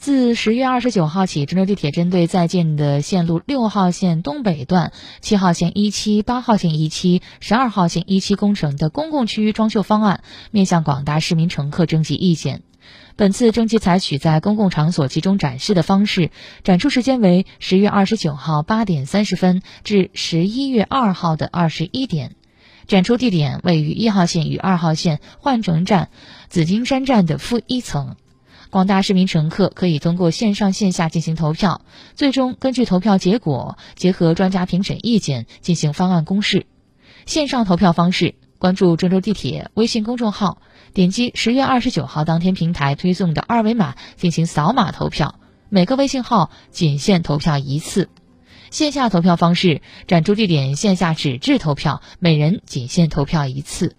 自十月二十九号起，郑州地铁针对在建的线路六号线东北段、七号线一期、八号线一期、十二号线一期工程的公共区域装修方案，面向广大市民乘客征集意见。本次征集采取在公共场所集中展示的方式，展出时间为十月二十九号八点三十分至十一月二号的二十一点。展出地点位于一号线与二号线换乘站紫金山站的负一层。广大市民乘客可以通过线上线下进行投票，最终根据投票结果，结合专家评审意见进行方案公示。线上投票方式：关注郑州地铁微信公众号，点击十月二十九号当天平台推送的二维码进行扫码投票，每个微信号仅限投票一次。线下投票方式：展出地点线下纸质投票，每人仅限投票一次。